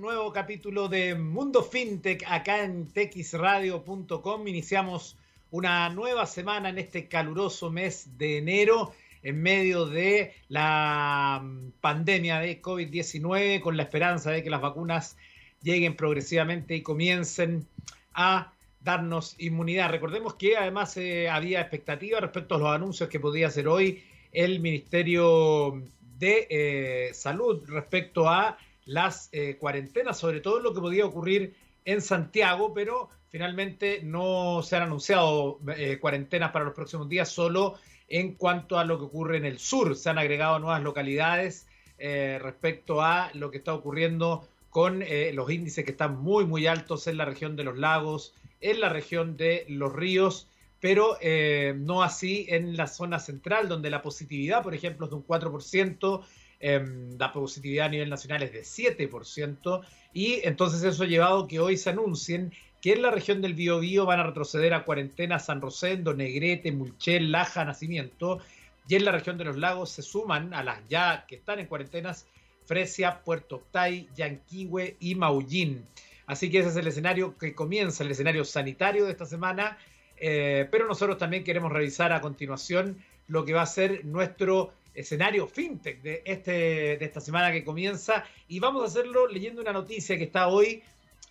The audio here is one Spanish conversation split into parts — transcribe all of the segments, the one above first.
nuevo capítulo de Mundo FinTech acá en texradio.com. Iniciamos una nueva semana en este caluroso mes de enero en medio de la mm, pandemia de COVID-19 con la esperanza de que las vacunas lleguen progresivamente y comiencen a darnos inmunidad. Recordemos que además eh, había expectativas respecto a los anuncios que podía hacer hoy el Ministerio de eh, Salud respecto a las eh, cuarentenas, sobre todo lo que podía ocurrir en Santiago, pero finalmente no se han anunciado eh, cuarentenas para los próximos días, solo en cuanto a lo que ocurre en el sur. Se han agregado nuevas localidades eh, respecto a lo que está ocurriendo con los índices que están muy, muy altos en la región de los lagos, en la región de los ríos, pero no así en la zona central, donde la positividad, por ejemplo, es de un 4%, Em, la positividad a nivel nacional es de 7%, y entonces eso ha llevado que hoy se anuncien que en la región del Biobío van a retroceder a cuarentena San Rosendo, Negrete, Mulchel, Laja, Nacimiento, y en la región de los lagos se suman a las ya que están en cuarentenas Fresia, Puerto Octay, Yanquihue y Maullín. Así que ese es el escenario que comienza, el escenario sanitario de esta semana, eh, pero nosotros también queremos revisar a continuación lo que va a ser nuestro escenario fintech de, este, de esta semana que comienza y vamos a hacerlo leyendo una noticia que está hoy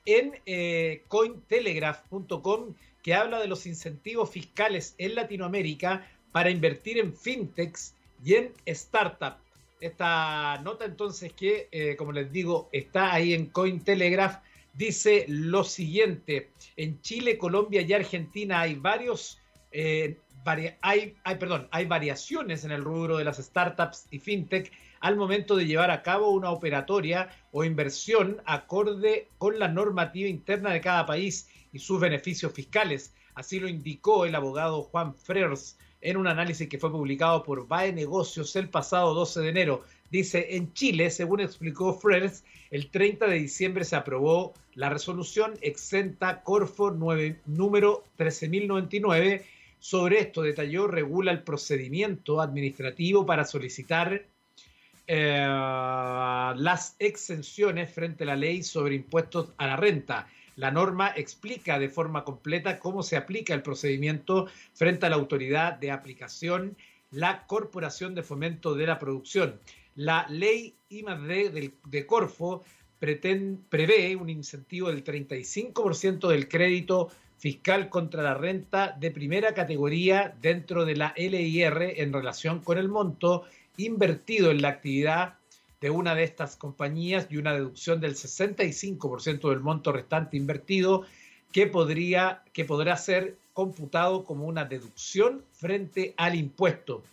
en eh, cointelegraph.com que habla de los incentivos fiscales en Latinoamérica para invertir en fintechs y en startups. Esta nota entonces que, eh, como les digo, está ahí en Cointelegraph, dice lo siguiente, en Chile, Colombia y Argentina hay varios eh, hay, hay, perdón, hay variaciones en el rubro de las startups y fintech al momento de llevar a cabo una operatoria o inversión acorde con la normativa interna de cada país y sus beneficios fiscales. Así lo indicó el abogado Juan Frers en un análisis que fue publicado por BAE Negocios el pasado 12 de enero. Dice, en Chile, según explicó Frers, el 30 de diciembre se aprobó la resolución exenta Corfo 9, número 13099 sobre esto detalló, regula el procedimiento administrativo para solicitar eh, las exenciones frente a la ley sobre impuestos a la renta. La norma explica de forma completa cómo se aplica el procedimiento frente a la autoridad de aplicación, la Corporación de Fomento de la Producción. La ley I+D de Corfo prevé un incentivo del 35% del crédito fiscal contra la renta de primera categoría dentro de la LIR en relación con el monto invertido en la actividad de una de estas compañías y una deducción del 65% del monto restante invertido que, podría, que podrá ser computado como una deducción frente al impuesto.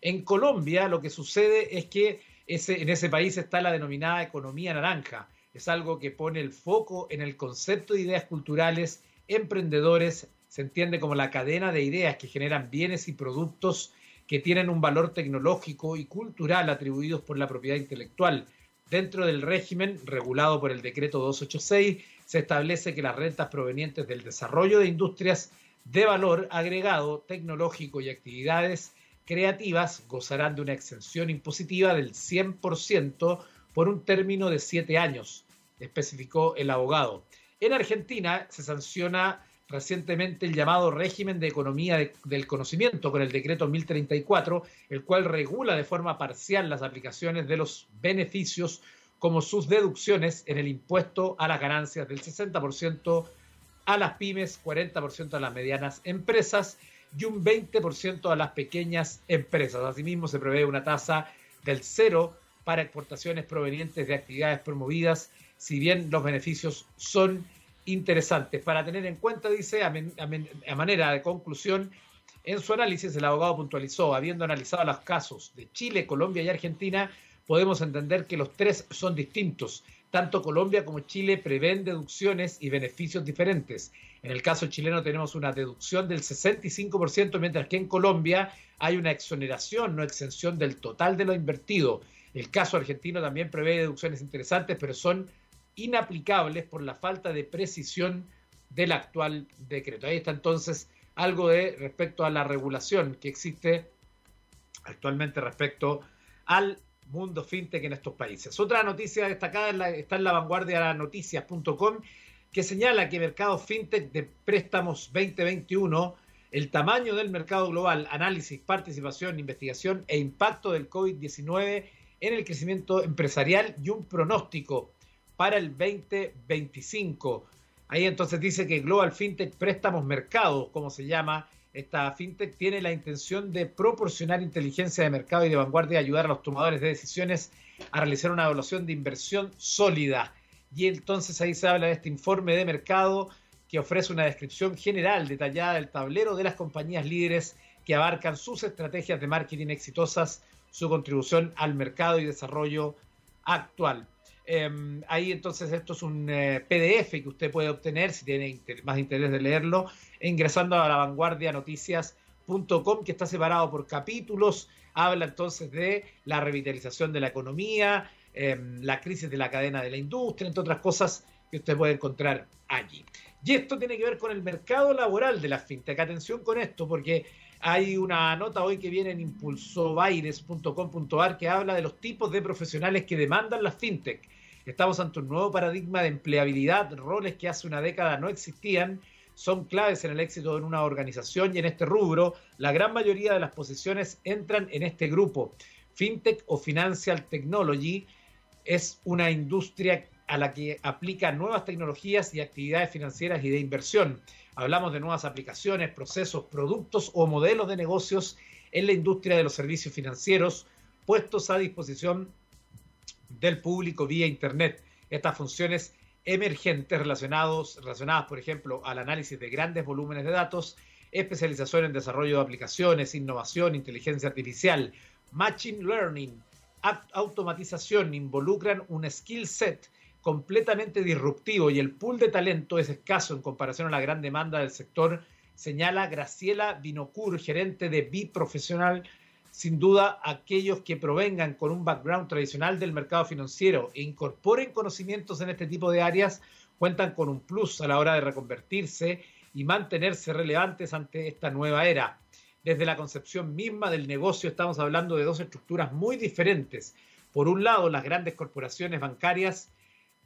En Colombia lo que sucede es que ese, en ese país está la denominada economía naranja. Es algo que pone el foco en el concepto de ideas culturales emprendedores se entiende como la cadena de ideas que generan bienes y productos que tienen un valor tecnológico y cultural atribuidos por la propiedad intelectual. Dentro del régimen regulado por el decreto 286 se establece que las rentas provenientes del desarrollo de industrias de valor agregado tecnológico y actividades creativas gozarán de una exención impositiva del 100% por un término de siete años, especificó el abogado. En Argentina se sanciona recientemente el llamado régimen de economía del conocimiento con el decreto 1034, el cual regula de forma parcial las aplicaciones de los beneficios como sus deducciones en el impuesto a las ganancias del 60% a las pymes, 40% a las medianas empresas y un 20% a las pequeñas empresas. Asimismo, se prevé una tasa del cero para exportaciones provenientes de actividades promovidas si bien los beneficios son interesantes. Para tener en cuenta, dice, a, manera de conclusión, en su análisis el abogado puntualizó, habiendo analizado los casos de Chile, Colombia y Argentina, podemos entender que los tres son distintos. Tanto Colombia como Chile prevén deducciones y beneficios diferentes. En el caso chileno tenemos una deducción del 65%, mientras que en Colombia hay una exoneración, no exención del total de lo invertido. El caso argentino también prevé deducciones interesantes, pero son inaplicables por la falta de precisión del actual decreto. Ahí está entonces algo de respecto a la regulación que existe actualmente respecto al mundo fintech en estos países. Otra noticia destacada está en la vanguardia noticias.com que señala que mercado fintech de préstamos 2021, el tamaño del mercado global, análisis, participación, investigación e impacto del COVID-19 en el crecimiento empresarial y un pronóstico para el 2025. Ahí entonces dice que Global FinTech Préstamos Mercado, como se llama, esta FinTech tiene la intención de proporcionar inteligencia de mercado y de vanguardia y ayudar a los tomadores de decisiones a realizar una evaluación de inversión sólida. Y entonces ahí se habla de este informe de mercado que ofrece una descripción general detallada del tablero de las compañías líderes que abarcan sus estrategias de marketing exitosas, su contribución al mercado y desarrollo actual. Em, ahí entonces esto es un eh, PDF que usted puede obtener si tiene más interés de leerlo, ingresando a la vanguardia noticias.com que está separado por capítulos. Habla entonces de la revitalización de la economía, em, la crisis de la cadena de la industria, entre otras cosas que usted puede encontrar allí. Y esto tiene que ver con el mercado laboral de la fintech. Atención con esto, porque hay una nota hoy que viene en impulsobaires.com.ar que habla de los tipos de profesionales que demandan las fintech. Estamos ante un nuevo paradigma de empleabilidad, roles que hace una década no existían, son claves en el éxito de una organización y en este rubro, la gran mayoría de las posiciones entran en este grupo. FinTech o Financial Technology es una industria a la que aplica nuevas tecnologías y actividades financieras y de inversión. Hablamos de nuevas aplicaciones, procesos, productos o modelos de negocios en la industria de los servicios financieros puestos a disposición del público vía Internet. Estas funciones emergentes relacionados, relacionadas, por ejemplo, al análisis de grandes volúmenes de datos, especialización en desarrollo de aplicaciones, innovación, inteligencia artificial, machine learning, automatización, involucran un skill set completamente disruptivo y el pool de talento es escaso en comparación a la gran demanda del sector, señala Graciela Binocur, gerente de Biprofesional Profesional sin duda aquellos que provengan con un background tradicional del mercado financiero e incorporen conocimientos en este tipo de áreas cuentan con un plus a la hora de reconvertirse y mantenerse relevantes ante esta nueva era. Desde la concepción misma del negocio estamos hablando de dos estructuras muy diferentes. Por un lado, las grandes corporaciones bancarias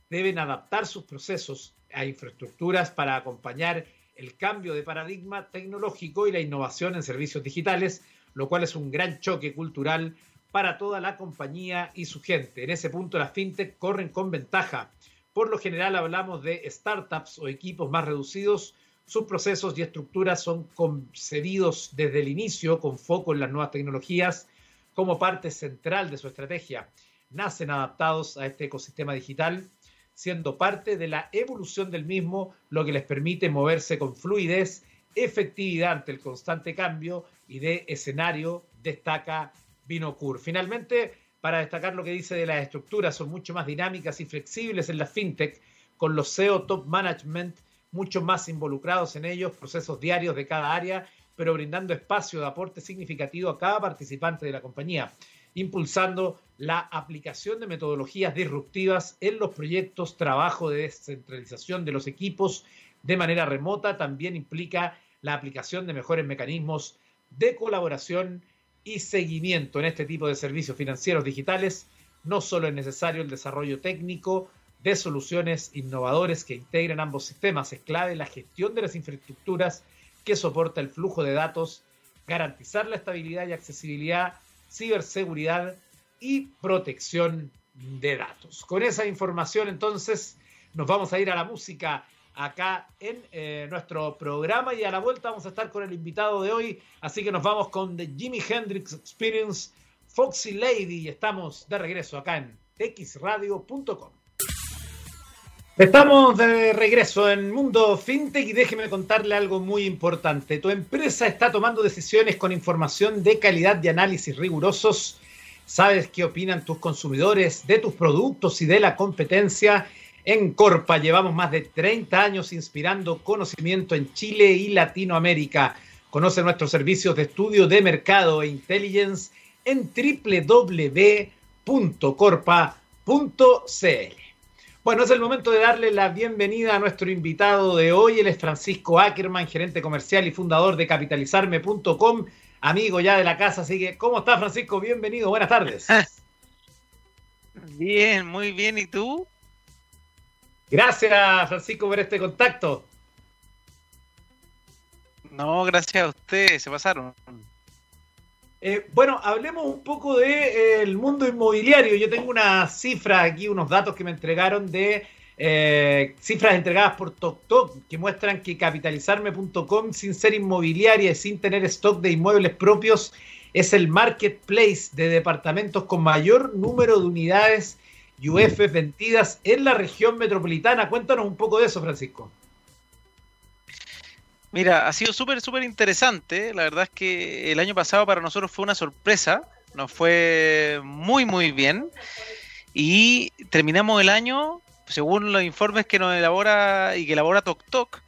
deben adaptar sus procesos a infraestructuras para acompañar el cambio de paradigma tecnológico y la innovación en servicios digitales, lo cual es un gran choque cultural para toda la compañía y su gente. En ese punto las fintech corren con ventaja. Por lo general hablamos de startups o equipos más reducidos. Sus procesos y estructuras son concebidos desde el inicio con foco en las nuevas tecnologías como parte central de su estrategia. Nacen adaptados a este ecosistema digital, siendo parte de la evolución del mismo, lo que les permite moverse con fluidez efectividad ante el constante cambio y de escenario, destaca Binocur. Finalmente, para destacar lo que dice de las estructuras, son mucho más dinámicas y flexibles en la fintech, con los CEO top management mucho más involucrados en ellos, procesos diarios de cada área, pero brindando espacio de aporte significativo a cada participante de la compañía, impulsando la aplicación de metodologías disruptivas en los proyectos, trabajo de descentralización de los equipos de manera remota también implica la aplicación de mejores mecanismos de colaboración y seguimiento en este tipo de servicios financieros digitales. No solo es necesario el desarrollo técnico de soluciones innovadoras que integren ambos sistemas, es clave la gestión de las infraestructuras que soporta el flujo de datos, garantizar la estabilidad y accesibilidad, ciberseguridad y protección de datos. Con esa información entonces nos vamos a ir a la música acá en eh, nuestro programa y a la vuelta vamos a estar con el invitado de hoy, así que nos vamos con The Jimi Hendrix Experience Foxy Lady y estamos de regreso acá en xradio.com. Estamos de regreso en Mundo FinTech y déjeme contarle algo muy importante. Tu empresa está tomando decisiones con información de calidad y análisis rigurosos. Sabes qué opinan tus consumidores de tus productos y de la competencia en Corpa llevamos más de 30 años inspirando conocimiento en Chile y Latinoamérica. Conoce nuestros servicios de estudio de mercado e intelligence en www.corpa.cl. Bueno, es el momento de darle la bienvenida a nuestro invitado de hoy. Él es Francisco Ackerman, gerente comercial y fundador de capitalizarme.com, amigo ya de la casa. Así que, ¿cómo está Francisco? Bienvenido, buenas tardes. Bien, muy bien. ¿Y tú? Gracias, Francisco, por este contacto. No, gracias a ustedes, se pasaron. Eh, bueno, hablemos un poco del de, eh, mundo inmobiliario. Yo tengo una cifra aquí, unos datos que me entregaron de eh, cifras entregadas por TokTok que muestran que capitalizarme.com sin ser inmobiliaria y sin tener stock de inmuebles propios es el marketplace de departamentos con mayor número de unidades UF vendidas en la región metropolitana. Cuéntanos un poco de eso, Francisco. Mira, ha sido súper, súper interesante. La verdad es que el año pasado para nosotros fue una sorpresa. Nos fue muy, muy bien. Y terminamos el año, según los informes que nos elabora y que elabora TokTok,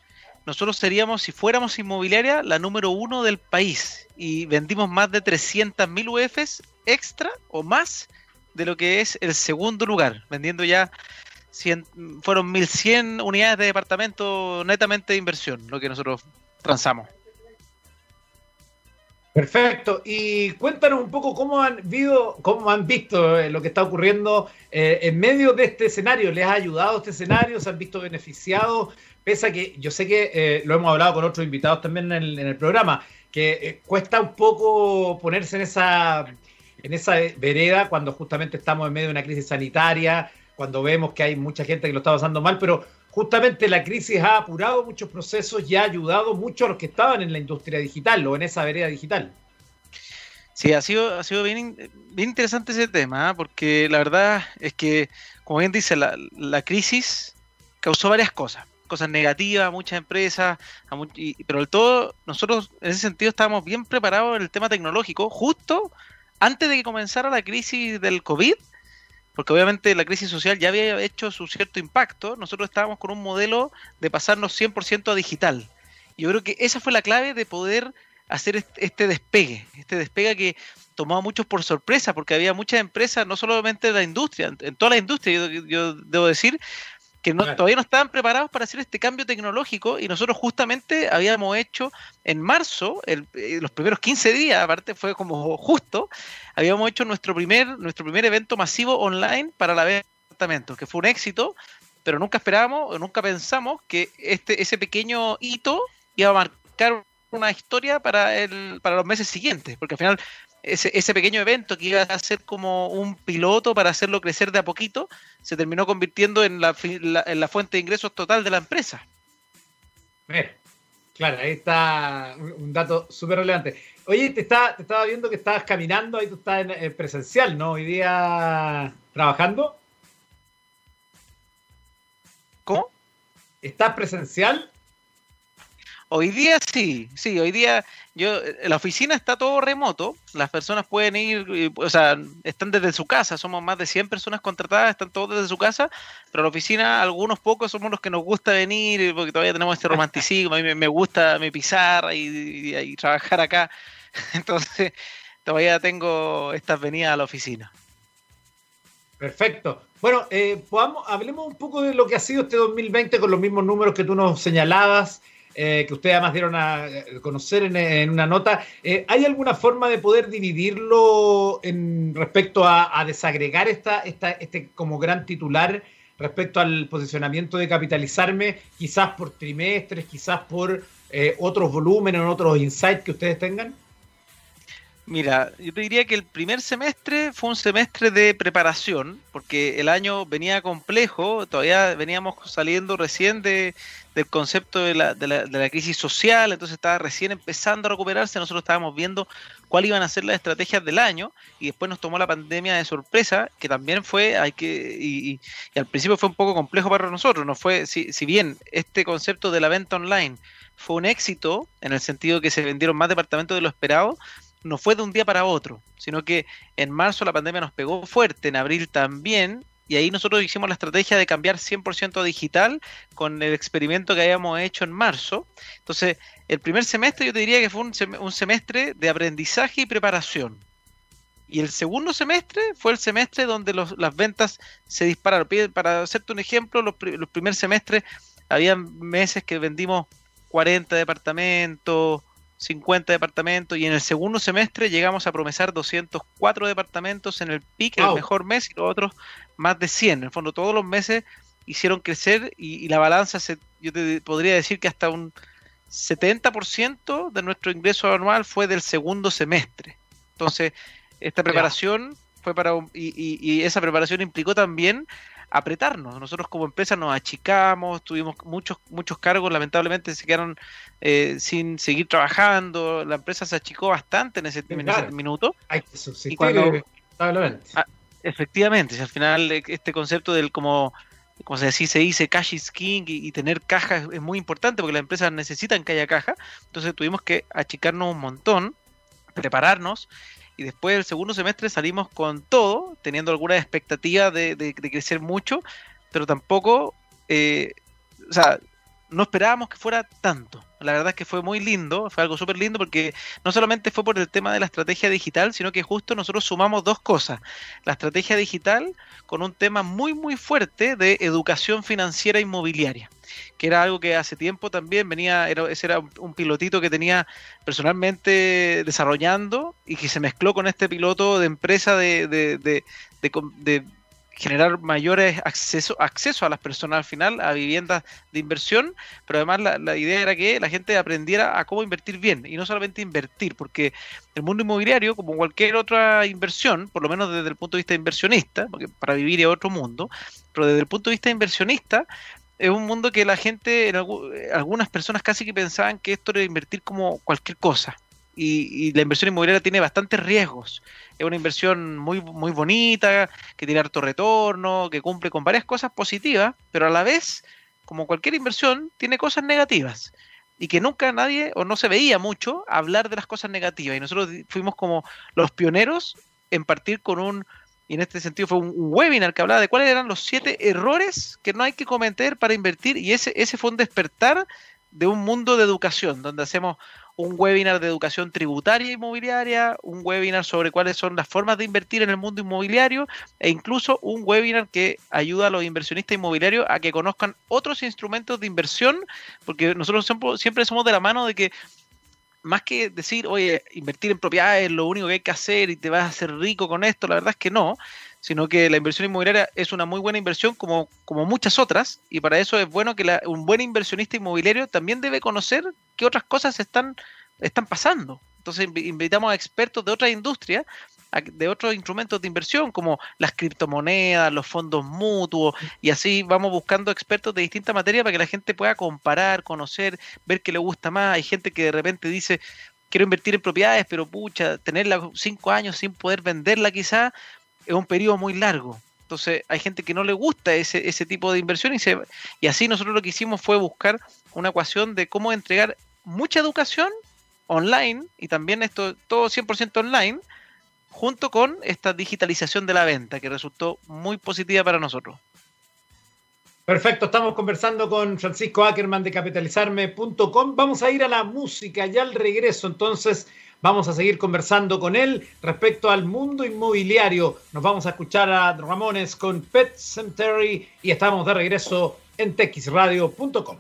nosotros seríamos, si fuéramos inmobiliaria, la número uno del país. Y vendimos más de 300.000 UFs extra o más de lo que es el segundo lugar, vendiendo ya fueron 1100 unidades de departamento netamente de inversión, lo que nosotros transamos. Perfecto. Y cuéntanos un poco cómo han, visto, cómo han visto eh, lo que está ocurriendo eh, en medio de este escenario. ¿Les ha ayudado este escenario? ¿Se han visto beneficiados? Pese a que yo sé que eh, lo hemos hablado con otros invitados también en el, programa, que cuesta un poco ponerse en esa, en esa vereda cuando justamente estamos en medio de una crisis sanitaria, cuando vemos que hay mucha gente que lo está pasando mal, pero justamente la crisis ha apurado muchos procesos y ha ayudado mucho a los que estaban en la industria digital o en esa vereda digital. Sí, ha sido, ha sido bien, bien interesante ese tema, ¿ah? porque la verdad es que, como bien dice, la, la crisis causó varias cosas, cosas negativas a muchas empresas, pero del todo nosotros en ese sentido estábamos bien preparados en el tema tecnológico, justo antes de que comenzara la crisis del COVID, porque obviamente la crisis social ya había hecho su cierto impacto, nosotros estábamos con un modelo de pasarnos 100% a digital. Yo creo que esa fue la clave de poder hacer este despegue, este despegue que tomó a muchos por sorpresa, porque había muchas empresas, no solamente de la industria, en toda la industria, yo debo decir, que no, todavía no estaban preparados para hacer este cambio tecnológico y nosotros justamente habíamos hecho en marzo, el, eh, los primeros 15 días, aparte fue como justo, habíamos hecho nuestro primer, nuestro primer evento masivo online para la venta de apartamentos, que fue un éxito, pero nunca esperábamos nunca pensamos que este, ese pequeño hito iba a marcar una historia para, el, para los meses siguientes, porque al final ese, ese, pequeño evento que iba a ser como un piloto para hacerlo crecer de a poquito, se terminó convirtiendo en la, en la fuente de ingresos total de la empresa. claro, ahí está un, dato súper relevante. Oye, te, está, te estaba viendo que estabas caminando, ahí tú estás en, presencial, ¿no? Hoy día trabajando. ¿Cómo? ¿Estás presencial? Hoy día sí, sí, hoy día yo, eh, la oficina está todo remoto, las personas pueden ir, o sea, están desde su casa, somos más de 100 personas contratadas, están todos desde su casa, pero la oficina, algunos pocos somos los que nos gusta venir, porque todavía tenemos este romanticismo, a mí me, gusta mi pizarra y, trabajar acá, entonces todavía tengo estas venidas a la oficina. Perfecto. Bueno, eh, podamos, hablemos un poco de lo que ha sido este 2020 con los mismos números que tú nos señalabas. Eh, que ustedes además dieron a conocer en, una nota. Eh, ¿Hay alguna forma de poder dividirlo en respecto a, desagregar esta, esta, este como gran titular respecto al posicionamiento de capitalizarme, quizás por trimestres, quizás por eh, otros volúmenes, otros insights que ustedes tengan? Mira, yo te diría que el primer semestre fue un semestre de preparación, porque el año venía complejo, todavía veníamos saliendo recién de, del concepto de la, de, la, de la, crisis social, entonces estaba recién empezando a recuperarse, nosotros estábamos viendo cuáles iban a ser las estrategias del año y después nos tomó la pandemia de sorpresa, que también fue, hay que, y, al principio fue un poco complejo para nosotros, no fue, si, si bien este concepto de la venta online fue un éxito, en el sentido que se vendieron más departamentos de lo esperado, no fue de un día para otro, sino que en marzo la pandemia nos pegó fuerte, en abril también, y ahí nosotros hicimos la estrategia de cambiar 100% digital con el experimento que habíamos hecho en marzo. Entonces, el primer semestre yo te diría que fue un, semestre de aprendizaje y preparación. Y el segundo semestre fue el semestre donde las ventas se dispararon. Para hacerte un ejemplo, los, los primeros semestres había meses que vendimos 40 departamentos, 50 departamentos y en el segundo semestre llegamos a promesar 204 departamentos en el PIC, el mejor mes, y los otros más de 100. En el fondo, todos los meses hicieron crecer y, la balanza, se, yo te podría decir que hasta un 70% de nuestro ingreso anual fue del segundo semestre. Entonces, esta preparación fue para y, esa preparación implicó también apretarnos. Nosotros como empresa nos achicamos, tuvimos muchos muchos cargos, lamentablemente se quedaron eh, sin seguir trabajando. La empresa se achicó bastante en ese, minuto. Hay que cuando, ah, efectivamente, si al final eh, este concepto del como como se dice, se dice cash is king y, tener caja es, muy importante porque las empresas necesitan que haya caja. Entonces tuvimos que achicarnos un montón, prepararnos y después del segundo semestre salimos con todo, teniendo alguna expectativa de, crecer mucho, pero tampoco, eh, o sea, no esperábamos que fuera tanto. La verdad es que fue muy lindo, fue algo súper lindo porque no solamente fue por el tema de la estrategia digital, sino que justo nosotros sumamos dos cosas. La estrategia digital con un tema muy muy fuerte de educación financiera inmobiliaria, que era algo que hace tiempo también venía, era, ese era un pilotito que tenía personalmente desarrollando y que se mezcló con este piloto de empresa de, de, de, de generar mayores acceso, acceso a las personas al final a viviendas de inversión, pero además la, idea era que la gente aprendiera a cómo invertir bien y no solamente invertir, porque el mundo inmobiliario, como cualquier otra inversión, por lo menos desde el punto de vista inversionista, porque para vivir es otro mundo, pero desde el punto de vista inversionista, es un mundo que la gente, algunas personas casi que pensaban que esto era invertir como cualquier cosa y, la inversión inmobiliaria tiene bastantes riesgos. Es una inversión muy, muy bonita, que tiene harto retorno, que cumple con varias cosas positivas, pero a la vez, como cualquier inversión, tiene cosas negativas. Y que nunca nadie, o no se veía mucho, hablar de las cosas negativas. Y nosotros fuimos como los pioneros en partir con un, y en este sentido fue un, webinar que hablaba de cuáles eran los siete errores que no hay que cometer para invertir. Y ese, ese fue un despertar de un mundo de educación, donde hacemos un webinar de educación tributaria inmobiliaria, un webinar sobre cuáles son las formas de invertir en el mundo inmobiliario e incluso un webinar que ayuda a los inversionistas inmobiliarios a que conozcan otros instrumentos de inversión, porque nosotros siempre, somos de la mano de que más que decir, oye, invertir en propiedades es lo único que hay que hacer y te vas a hacer rico con esto, la verdad es que no, sino que la inversión inmobiliaria es una muy buena inversión como, como muchas otras, y para eso es bueno que un buen inversionista inmobiliario también debe conocer qué otras cosas están, están pasando. Entonces invitamos a expertos de otra industria, de otros instrumentos de inversión, como las criptomonedas, los fondos mutuos, y así vamos buscando expertos de distintas materias para que la gente pueda comparar, conocer, ver qué le gusta más. Hay gente que de repente dice, quiero invertir en propiedades, pero pucha, tenerla cinco años sin poder venderla quizá, es un periodo muy largo. Entonces hay gente que no le gusta ese, ese tipo de inversión y, se, y así nosotros lo que hicimos fue buscar una ecuación de cómo entregar mucha educación online y también esto todo 100% online junto con esta digitalización de la venta que resultó muy positiva para nosotros. Perfecto, estamos conversando con Francisco Ackerman de capitalizarme.com. Vamos a ir a la música ya al regreso, entonces Vamos a seguir conversando con él respecto al mundo inmobiliario. Nos vamos a escuchar a Ramones con Pet Cemetery y estamos de regreso en texradio.com.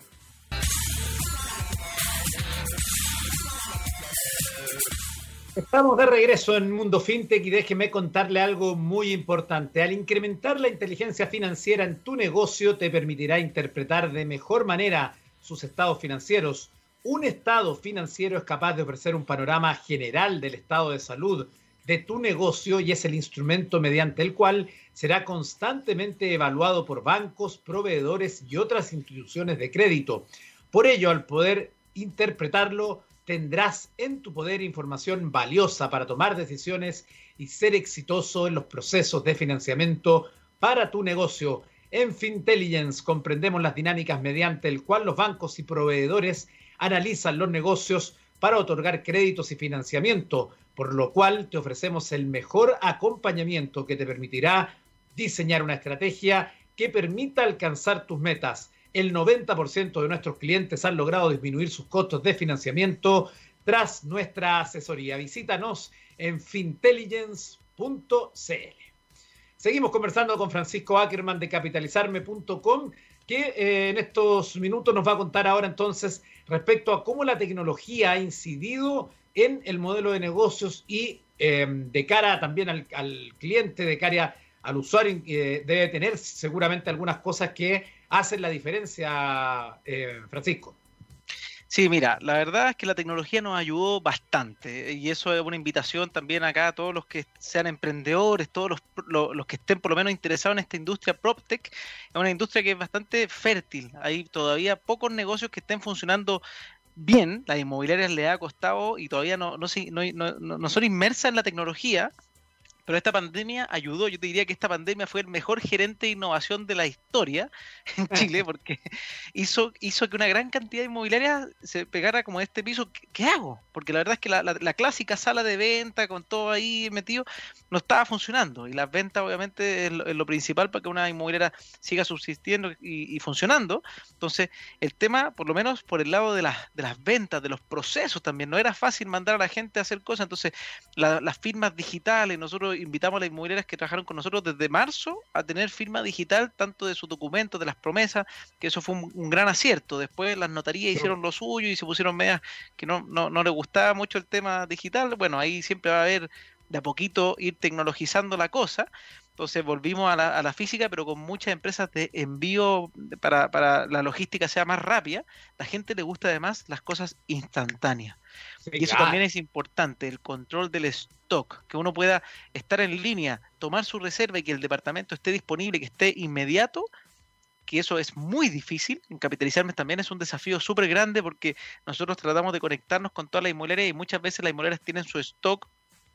Estamos de regreso en Mundo FinTech y déjeme contarle algo muy importante. Al incrementar la inteligencia financiera en tu negocio te permitirá interpretar de mejor manera sus estados financieros un estado financiero es capaz de ofrecer un panorama general del estado de salud de tu negocio y es el instrumento mediante el cual será constantemente evaluado por bancos, proveedores y otras instituciones de crédito. Por ello, al poder interpretarlo, tendrás en tu poder información valiosa para tomar decisiones y ser exitoso en los procesos de financiamiento para tu negocio. En Fintelligence comprendemos las dinámicas mediante el cual los bancos y proveedores analizan los negocios para otorgar créditos y financiamiento, por lo cual te ofrecemos el mejor acompañamiento que te permitirá diseñar una estrategia que permita alcanzar tus metas. El 90% de nuestros clientes han logrado disminuir sus costos de financiamiento tras nuestra asesoría. Visítanos en fintelligence.cl. Seguimos conversando con Francisco Ackerman de capitalizarme.com que eh, en estos minutos nos va a contar ahora entonces respecto a cómo la tecnología ha incidido en el modelo de negocios y eh, de cara también al, cliente, de cara al usuario, eh, debe tener seguramente algunas cosas que hacen la diferencia, Francisco. Sí, mira, la verdad es que la tecnología nos ayudó bastante y eso es una invitación también acá a todos los que sean emprendedores, todos los, que estén por lo menos interesados en esta industria PropTech. Es una industria que es bastante fértil. Hay todavía pocos negocios que estén funcionando bien. Las inmobiliarias le ha costado y todavía no, no, no, no son inmersas en la tecnología pero esta pandemia ayudó, yo te diría que esta pandemia fue el mejor gerente de innovación de la historia en Chile, porque hizo, hizo que una gran cantidad de inmobiliarias se pegara como este piso. ¿Qué, hago? Porque la verdad es que la, clásica sala de venta con todo ahí metido no estaba funcionando. Y las ventas obviamente es lo, principal para que una inmobiliaria siga subsistiendo y, funcionando. Entonces, el tema, por lo menos por el lado de, de las ventas, de los procesos también, no era fácil mandar a la gente a hacer cosas. Entonces, las firmas digitales, nosotros invitamos a las inmobiliarias que trabajaron con nosotros desde marzo a tener firma digital, tanto de sus documentos, de las promesas, que eso fue un, gran acierto. Después las notarías hicieron lo suyo y se pusieron medias que no, no, no les gustaba mucho el tema digital. Bueno, ahí siempre va a haber de a poquito ir tecnologizando la cosa. Entonces volvimos a la, a la, física, pero con muchas empresas de envío para, para la logística sea más rápida. La gente le gusta además las cosas instantáneas y eso también es importante, el control del stock, que uno pueda estar en línea, tomar su reserva y que el departamento esté disponible, que esté inmediato, que eso es muy difícil. En capitalizarme también es un desafío súper grande porque nosotros tratamos de conectarnos con todas las inmobiliarias y muchas veces las inmobiliarias tienen su stock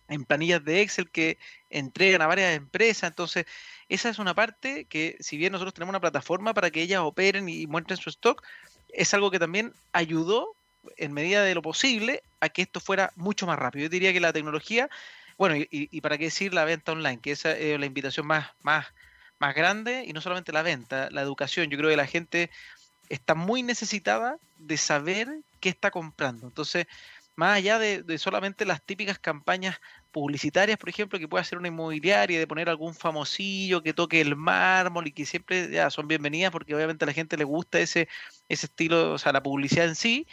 en planillas de Excel que entregan a varias empresas. Entonces, esa es una parte que, si bien nosotros tenemos una plataforma para que ellas operen y muestren su stock, es algo que también ayudó en medida de lo posible a que esto fuera mucho más rápido. Yo diría que la tecnología, bueno, y, para qué decir la venta online, que esa es la invitación más, más, más grande, y no solamente la venta, la educación. Yo creo que la gente está muy necesitada de saber qué está comprando. Entonces, más allá de, solamente las típicas campañas publicitarias, por ejemplo, que puede hacer una inmobiliaria, de poner algún famosillo que toque el mármol y que siempre ya son bienvenidas porque obviamente a la gente le gusta ese, ese estilo, o sea, la publicidad en sí,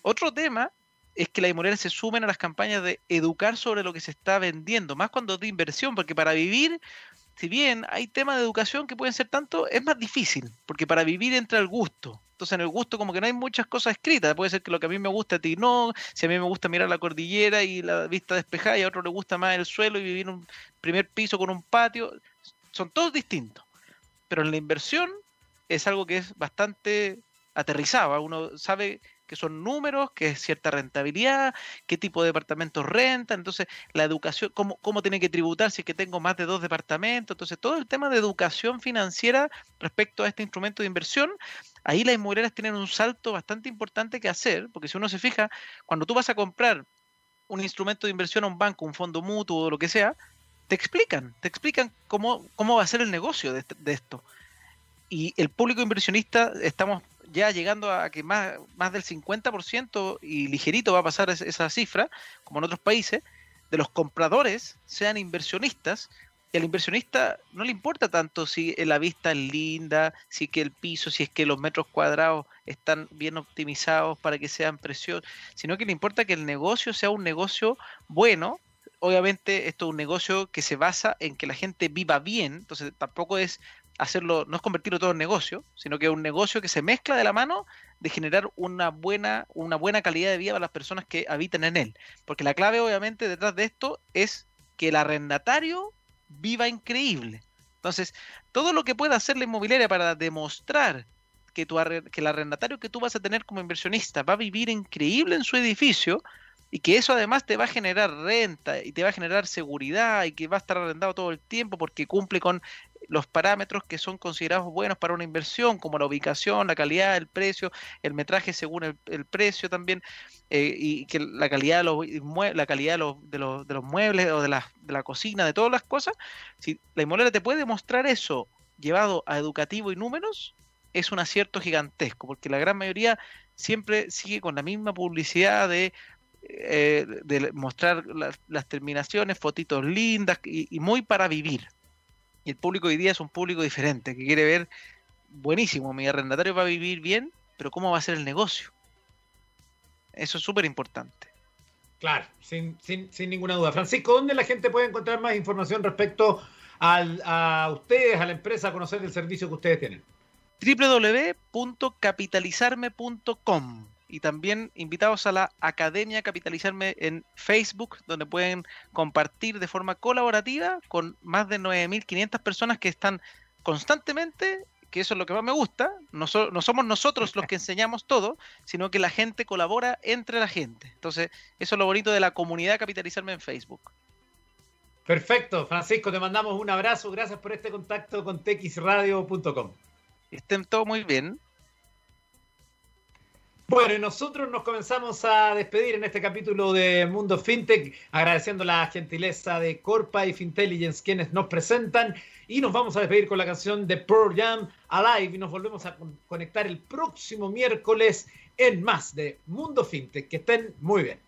otro tema es que las inmobiliarias se sumen a las campañas de educar sobre lo que se está vendiendo, más cuando es de inversión, porque para vivir, si bien hay temas de educación que pueden ser tanto, es más difícil, porque para vivir entra el gusto. Entonces en el gusto como que no hay muchas cosas escritas, puede ser que lo que a mí me gusta a ti no, si a mí me gusta mirar la cordillera y la vista despejada y a otro le gusta más el suelo y vivir un primer piso con un patio, son todos distintos. Pero en la inversión es algo que es bastante aterrizado, uno sabe que son números, que es cierta rentabilidad, qué tipo de departamentos renta, entonces la educación, cómo, cómo tiene que tributar si es que tengo más de dos departamentos, entonces todo el tema de educación financiera respecto a este instrumento de inversión, ahí las inmobiliarias tienen un salto bastante importante que hacer, porque si uno se fija, cuando tú vas a comprar un instrumento de inversión a un banco, un fondo mutuo o lo que sea, te explican, te explican cómo, cómo va a ser el negocio de, de esto. Y el público inversionista estamos ya llegando a que más, más del 50% y ligerito va a pasar esa cifra, como en otros países, de los compradores sean inversionistas. Y al inversionista no le importa tanto si la vista es linda, si que el piso, si es que los metros cuadrados están bien optimizados para que sean preciosos, sino que le importa que el negocio sea un negocio bueno. Obviamente esto es un negocio que se basa en que la gente viva bien, entonces tampoco es hacerlo, no es convertirlo todo en negocio, sino que es un negocio que se mezcla de la mano de generar una buena, una buena calidad de vida para las personas que habitan en él. Porque la clave, obviamente, detrás de esto es que el arrendatario viva increíble. Entonces, todo lo que pueda hacer la inmobiliaria para demostrar que, tu, que el arrendatario que tú vas a tener como inversionista va a vivir increíble en su edificio, y que eso además te va a generar renta y te va a generar seguridad y que va a estar arrendado todo el tiempo porque cumple con los parámetros que son considerados buenos para una inversión, como la ubicación, la calidad, el precio, el metraje según el, precio también, eh, y que la calidad de los la calidad de los, de los, muebles o de la, de la cocina, de todas las cosas, si la inmobiliaria te puede mostrar eso llevado a educativo y números, es un acierto gigantesco, porque la gran mayoría siempre sigue con la misma publicidad de eh, de mostrar las, terminaciones, fotitos lindas y, muy para vivir. Y el público hoy día es un público diferente, que quiere ver buenísimo, mi arrendatario va a vivir bien, pero ¿cómo va a ser el negocio? Eso es súper importante. Claro, sin, sin, sin, ninguna duda. Francisco, ¿dónde la gente puede encontrar más información respecto al, a ustedes, a la empresa, a conocer el servicio que ustedes tienen? www.capitalizarme.com y también invitados a la Academia Capitalizarme en Facebook, donde pueden compartir de forma colaborativa con más de 9.500 personas que están constantemente que eso es lo que más me gusta, no, no, somos nosotros los que enseñamos todo, sino que la gente colabora entre la gente. Entonces, eso es lo bonito de la comunidad Capitalizarme en Facebook. Perfecto, Francisco, te mandamos un abrazo, gracias por este contacto con texradio.com. Estén todos muy bien. Bueno, y nosotros nos comenzamos a despedir en este capítulo de Mundo FinTech, agradeciendo la gentileza de Corpa y Fintelligence, quienes nos presentan. Y nos vamos a despedir con la canción de Pearl Jam Alive. Y nos volvemos a conectar el próximo miércoles en más de Mundo FinTech. Que estén muy bien.